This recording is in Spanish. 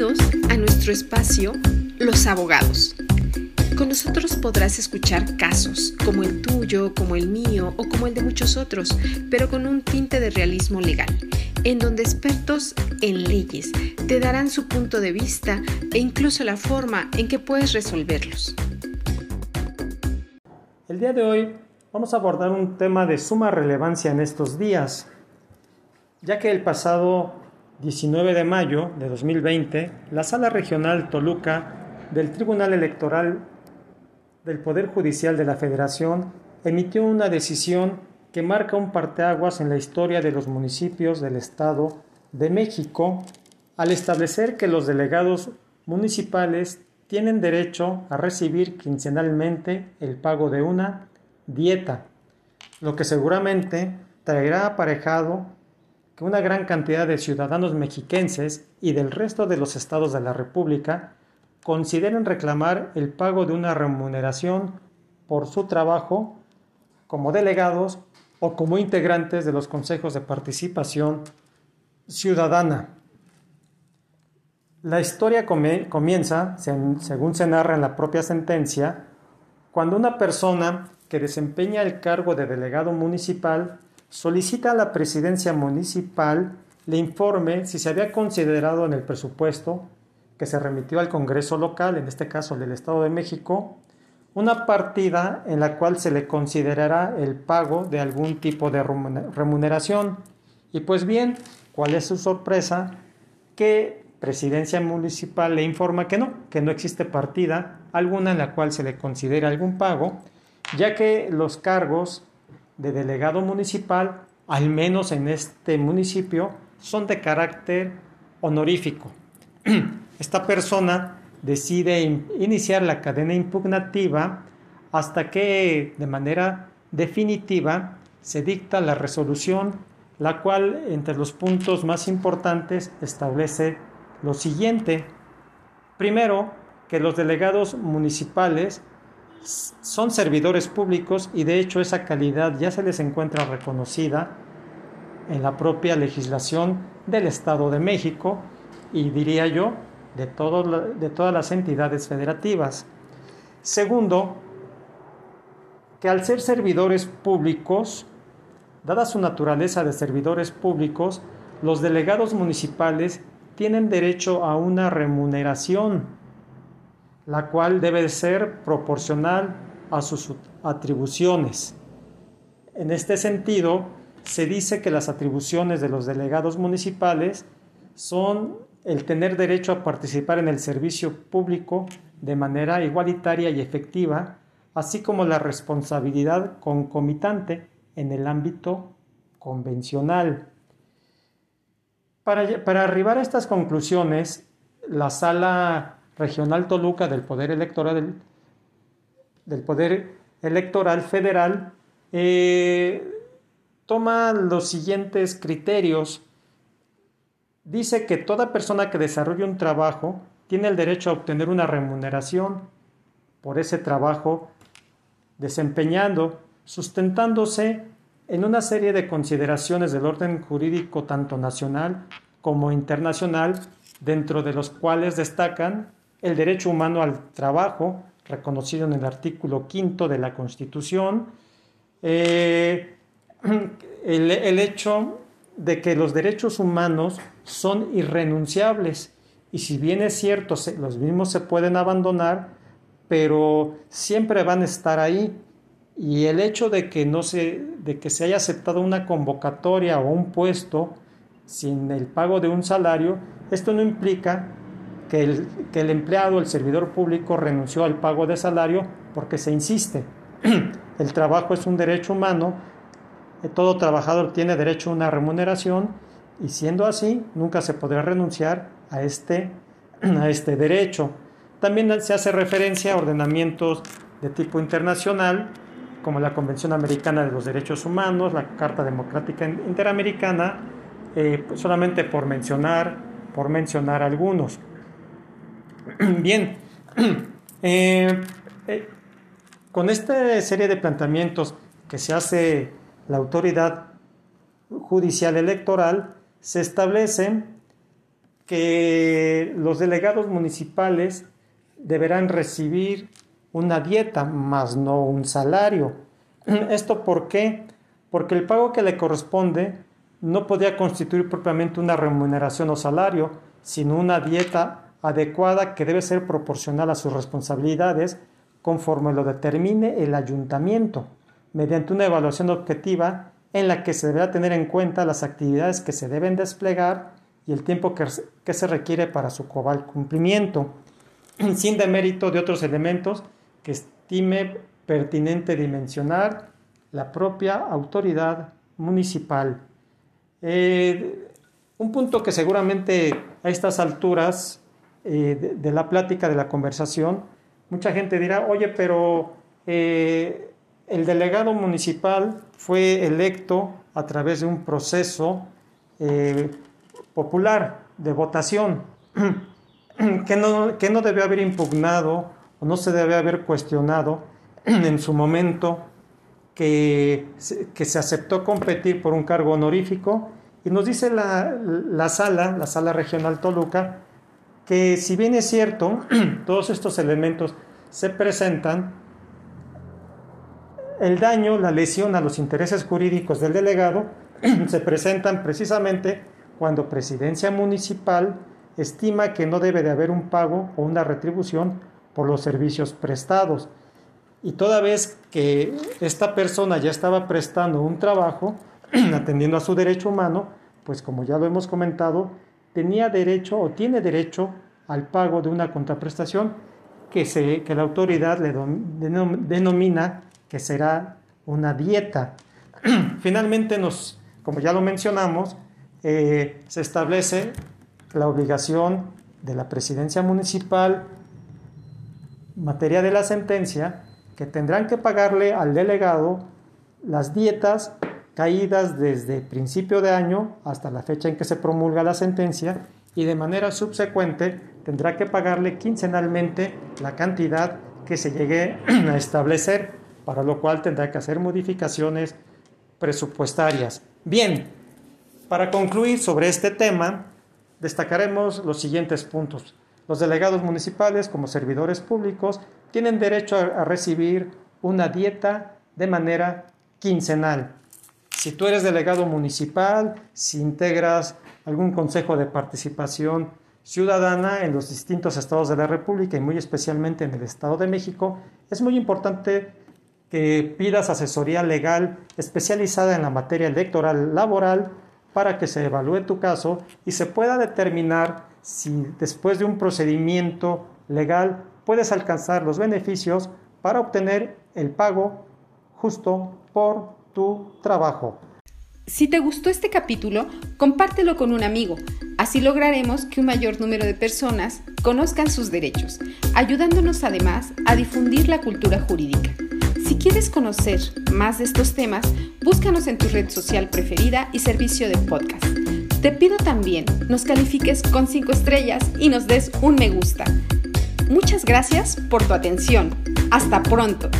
Bienvenidos a nuestro espacio Los Abogados. Con nosotros podrás escuchar casos como el tuyo, como el mío o como el de muchos otros, pero con un tinte de realismo legal, en donde expertos en leyes te darán su punto de vista e incluso la forma en que puedes resolverlos. El día de hoy vamos a abordar un tema de suma relevancia en estos días, ya que el pasado 19 de mayo de 2020, la Sala Regional Toluca del Tribunal Electoral del Poder Judicial de la Federación emitió una decisión que marca un parteaguas en la historia de los municipios del Estado de México al establecer que los delegados municipales tienen derecho a recibir quincenalmente el pago de una dieta, lo que seguramente traerá aparejado una gran cantidad de ciudadanos mexiquenses y del resto de los estados de la República consideren reclamar el pago de una remuneración por su trabajo como delegados o como integrantes de los consejos de participación ciudadana. La historia comienza, según se narra en la propia sentencia, cuando una persona que desempeña el cargo de delegado municipal solicita a la presidencia municipal le informe si se había considerado en el presupuesto que se remitió al Congreso local, en este caso del Estado de México, una partida en la cual se le considerará el pago de algún tipo de remuneración. Y pues bien, ¿cuál es su sorpresa? Que Presidencia Municipal le informa que no, que no existe partida alguna en la cual se le considere algún pago, ya que los cargos de delegado municipal, al menos en este municipio, son de carácter honorífico. Esta persona decide iniciar la cadena impugnativa hasta que de manera definitiva se dicta la resolución, la cual entre los puntos más importantes establece lo siguiente. Primero, que los delegados municipales son servidores públicos y de hecho esa calidad ya se les encuentra reconocida en la propia legislación del Estado de México y diría yo de, de todas las entidades federativas. Segundo, que al ser servidores públicos, dada su naturaleza de servidores públicos, los delegados municipales tienen derecho a una remuneración la cual debe ser proporcional a sus atribuciones. En este sentido, se dice que las atribuciones de los delegados municipales son el tener derecho a participar en el servicio público de manera igualitaria y efectiva, así como la responsabilidad concomitante en el ámbito convencional. Para, para arribar a estas conclusiones, la sala Regional Toluca del Poder Electoral, del, Poder Electoral Federal eh, toma los siguientes criterios. Dice que toda persona que desarrolle un trabajo tiene el derecho a obtener una remuneración por ese trabajo desempeñando, sustentándose en una serie de consideraciones del orden jurídico tanto nacional como internacional, dentro de los cuales destacan el derecho humano al trabajo, reconocido en el artículo quinto de la Constitución, eh, el, hecho de que los derechos humanos son irrenunciables y si bien es cierto, los mismos se pueden abandonar, pero siempre van a estar ahí. Y el hecho de que, no se, de que se haya aceptado una convocatoria o un puesto sin el pago de un salario, esto no implica que el, empleado, el servidor público, renunció al pago de salario porque se insiste. El trabajo es un derecho humano, eh, todo trabajador tiene derecho a una remuneración y siendo así, nunca se podrá renunciar a este, a este derecho. También se hace referencia a ordenamientos de tipo internacional, como la Convención Americana de los Derechos Humanos, la Carta Democrática Interamericana, eh, solamente por mencionar, por mencionar algunos. Bien, eh, eh, con esta serie de planteamientos que se hace la autoridad judicial electoral, se establece que los delegados municipales deberán recibir una dieta, más no un salario. ¿Esto por qué? Porque el pago que le corresponde no podía constituir propiamente una remuneración o salario, sino una dieta adecuada que debe ser proporcional a sus responsabilidades conforme lo determine el ayuntamiento, mediante una evaluación objetiva en la que se deberá tener en cuenta las actividades que se deben desplegar y el tiempo que, se requiere para su cobal cumplimiento, sin demérito de otros elementos que estime pertinente dimensionar la propia autoridad municipal. Eh, un punto que seguramente a estas alturas eh, de, la plática, de la conversación, mucha gente dirá, oye, pero eh, el delegado municipal fue electo a través de un proceso popular de votación que no, que no haber impugnado o no se debe haber cuestionado en su momento que, que se aceptó competir por un cargo honorífico y nos dice la, la, sala, la sala regional Toluca, que si bien es cierto, todos estos elementos se presentan, el daño, la lesión a los intereses jurídicos del delegado se presentan precisamente cuando presidencia municipal estima que no debe de haber un pago o una retribución por los servicios prestados. Y toda vez que esta persona ya estaba prestando un trabajo, atendiendo a su derecho humano, pues como ya lo hemos comentado, tenía derecho o tiene derecho al pago de una contraprestación que, se, que la autoridad le denomina que será una dieta. Finalmente, nos, como ya lo mencionamos, eh, se establece la obligación de la presidencia municipal materia de la sentencia que tendrán que pagarle al delegado las dietas caídas desde principio de año hasta la fecha en que se promulga la sentencia y de manera subsecuente tendrá que pagarle quincenalmente la cantidad que se llegue a establecer, para lo cual tendrá que hacer modificaciones presupuestarias. Bien, para concluir sobre este tema, destacaremos los siguientes puntos. Los delegados municipales, como servidores públicos, tienen derecho a, recibir una dieta de manera quincenal. Si tú eres delegado municipal, si integras algún consejo de participación ciudadana en los distintos estados de la República y muy especialmente en el Estado de México, es muy importante que pidas asesoría legal especializada en la materia electoral laboral para que se evalúe tu caso y se pueda determinar si después de un procedimiento legal puedes alcanzar los beneficios para obtener el pago justo por tu trabajo. Si te gustó este capítulo, compártelo con un amigo. Así lograremos que un mayor número de personas conozcan sus derechos, ayudándonos además a difundir la cultura jurídica. Si quieres conocer más de estos temas, búscanos en tu red social preferida y servicio de podcast. Te pido también nos califiques con 5 estrellas y nos des un me gusta. Muchas gracias por tu atención. Hasta pronto.